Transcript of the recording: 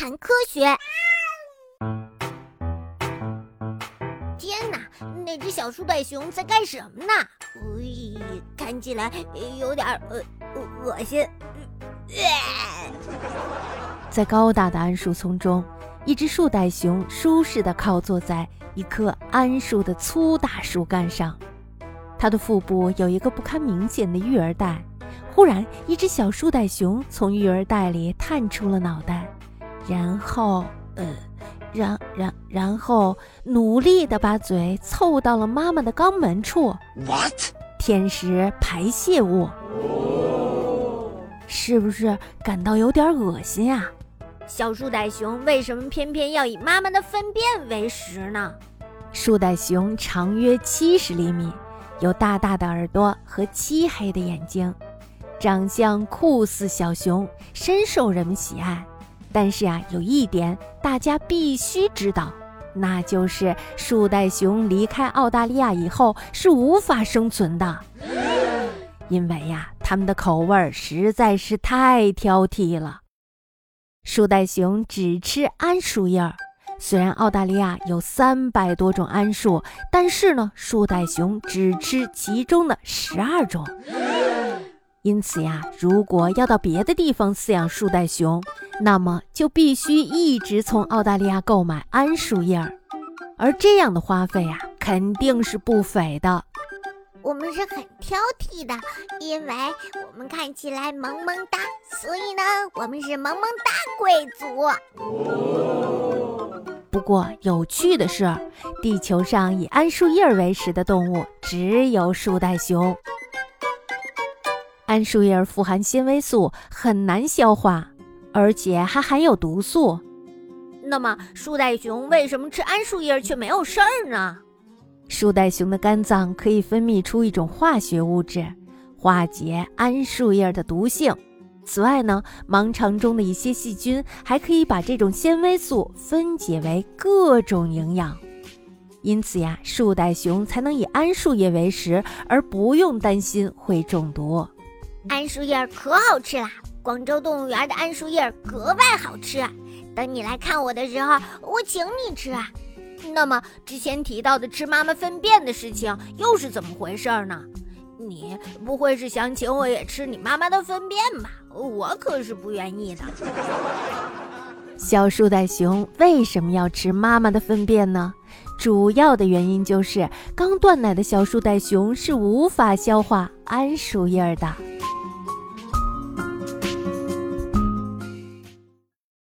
谈科学。天哪，那只小树袋熊在干什么呢？咦，看起来有点呃恶心。在高大的桉树丛中，一只树袋熊舒适的靠坐在一棵桉树的粗大树干上，它的腹部有一个不堪明显的育儿袋。忽然，一只小树袋熊从育儿袋里探出了脑袋，然后，呃，然然然后努力的把嘴凑到了妈妈的肛门处。What？舔食排泄物，是不是感到有点恶心啊？小树袋熊为什么偏偏要以妈妈的粪便为食呢？树袋熊长约七十厘米，有大大的耳朵和漆黑的眼睛。长相酷似小熊，深受人们喜爱。但是啊，有一点大家必须知道，那就是树袋熊离开澳大利亚以后是无法生存的，因为呀，它们的口味实在是太挑剔了。树袋熊只吃桉树叶儿，虽然澳大利亚有三百多种桉树，但是呢，树袋熊只吃其中的十二种。因此呀，如果要到别的地方饲养树袋熊，那么就必须一直从澳大利亚购买桉树叶儿，而这样的花费呀，肯定是不菲的。我们是很挑剔的，因为我们看起来萌萌哒，所以呢，我们是萌萌哒贵族。不过有趣的是，地球上以桉树叶为食的动物只有树袋熊。桉树叶富含纤维素，很难消化，而且还含有毒素。那么，树袋熊为什么吃桉树叶却没有事儿呢？树袋熊的肝脏可以分泌出一种化学物质，化解桉树叶的毒性。此外呢，盲肠中的一些细菌还可以把这种纤维素分解为各种营养。因此呀，树袋熊才能以桉树叶为食，而不用担心会中毒。桉树叶可好吃啦！广州动物园的桉树叶格外好吃。等你来看我的时候，我请你吃。那么之前提到的吃妈妈粪便的事情又是怎么回事呢？你不会是想请我也吃你妈妈的粪便吧？我可是不愿意的。小树袋熊为什么要吃妈妈的粪便呢？主要的原因就是刚断奶的小树袋熊是无法消化桉树叶的。